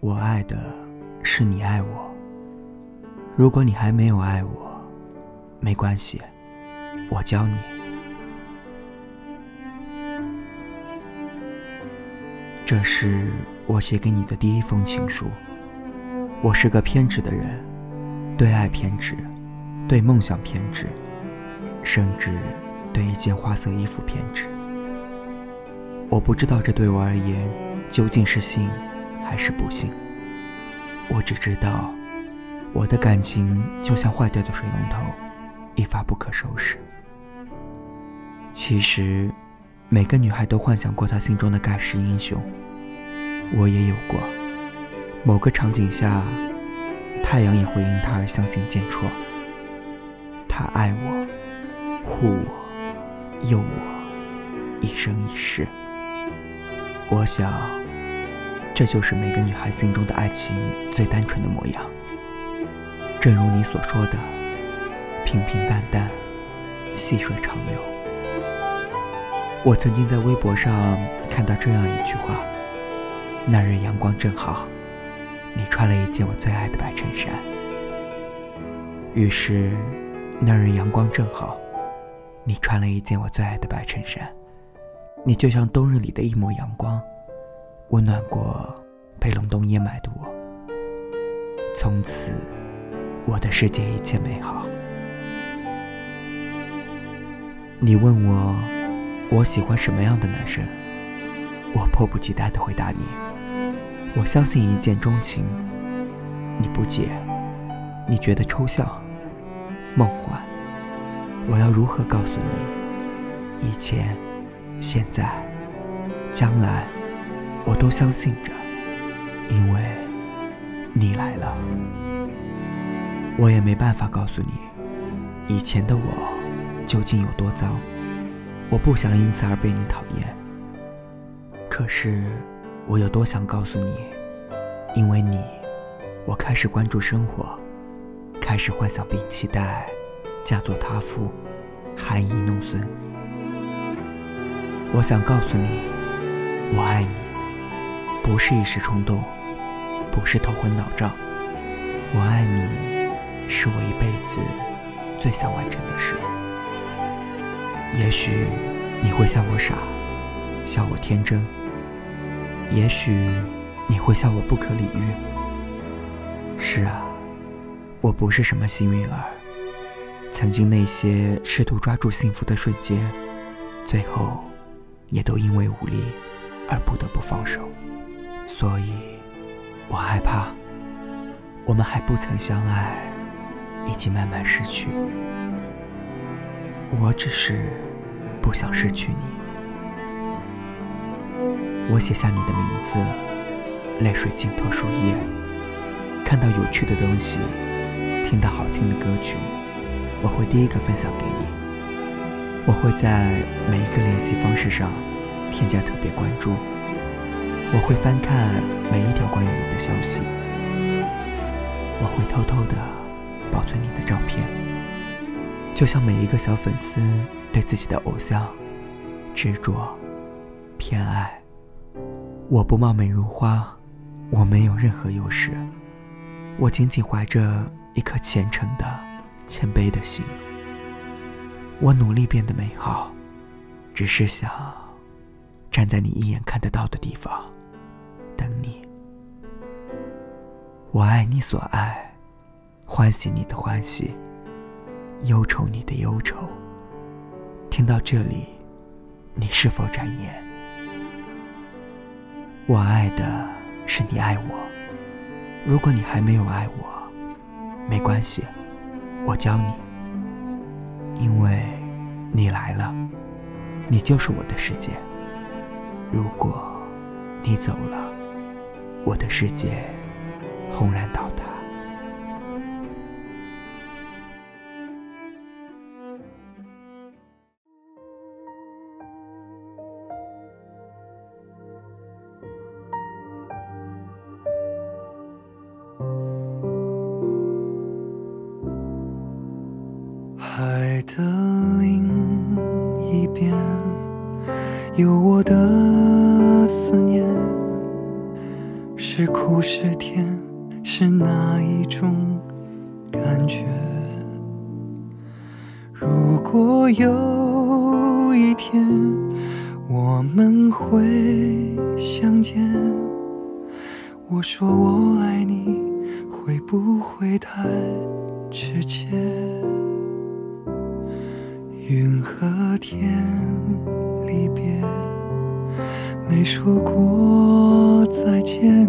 我爱的是你爱我。如果你还没有爱我，没关系，我教你。这是我写给你的第一封情书。我是个偏执的人，对爱偏执，对梦想偏执，甚至对一件花色衣服偏执。我不知道这对我而言究竟是幸还是不幸。我只知道，我的感情就像坏掉的水龙头，一发不可收拾。其实，每个女孩都幻想过她心中的盖世英雄，我也有过。某个场景下，太阳也会因他而相形见绌。他爱我，护我，佑我，一生一世。我想，这就是每个女孩心中的爱情最单纯的模样。正如你所说的，平平淡淡，细水长流。我曾经在微博上看到这样一句话：“那日阳光正好，你穿了一件我最爱的白衬衫。”于是，那日阳光正好，你穿了一件我最爱的白衬衫。你就像冬日里的一抹阳光，温暖过被冷冻掩埋的我。从此，我的世界一切美好。你问我，我喜欢什么样的男生？我迫不及待地回答你：我相信一见钟情。你不解，你觉得抽象、梦幻。我要如何告诉你？以前。现在，将来，我都相信着，因为你来了。我也没办法告诉你，以前的我究竟有多糟。我不想因此而被你讨厌。可是，我有多想告诉你，因为你，我开始关注生活，开始幻想并期待嫁作他夫，含饴弄孙。我想告诉你，我爱你，不是一时冲动，不是头昏脑胀。我爱你，是我一辈子最想完成的事。也许你会笑我傻，笑我天真，也许你会笑我不可理喻。是啊，我不是什么幸运儿，曾经那些试图抓住幸福的瞬间，最后。也都因为无力而不得不放手，所以，我害怕，我们还不曾相爱，已经慢慢失去。我只是不想失去你。我写下你的名字，泪水浸透树叶，看到有趣的东西，听到好听的歌曲，我会第一个分享给你。我会在每一个联系方式上添加特别关注，我会翻看每一条关于你的消息，我会偷偷的保存你的照片，就像每一个小粉丝对自己的偶像执着、偏爱。我不貌美如花，我没有任何优势，我仅仅怀着一颗虔诚的、谦卑的心。我努力变得美好，只是想站在你一眼看得到的地方我爱你所爱，欢喜你的欢喜，忧愁你的忧愁。听到这里，你是否展颜？我爱的是你爱我。如果你还没有爱我，没关系，我教你。因为你来了，你就是我的世界。如果你走了，我的世界轰然倒塌。海的另一边，有我的思念。是苦是甜，是哪一种感觉？如果有一天我们会相见，我说我爱你，会不会太直接？云和天离别，没说过再见，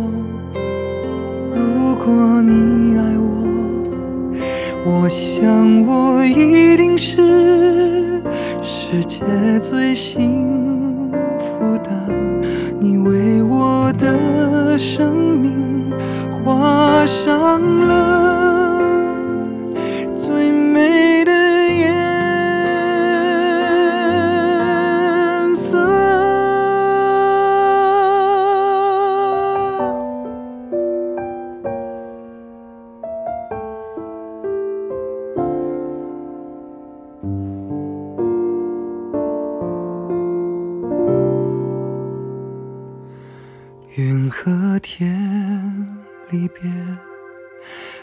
我，想我一定是世界最幸福的。你为我的生命画上了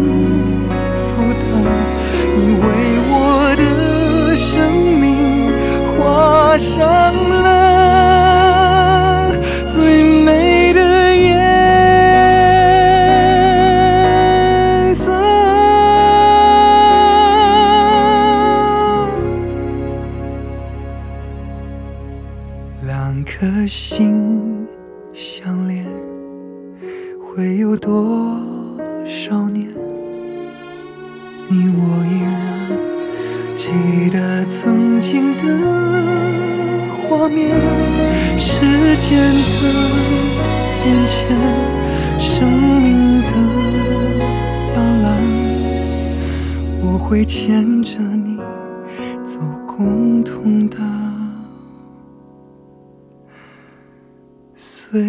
最幸福的。你为我的生命画上了最美的颜色。两颗心相连，会有多少年？你我依然记得曾经的画面，时间的变迁，生命的斑斓，我会牵着你走共同的岁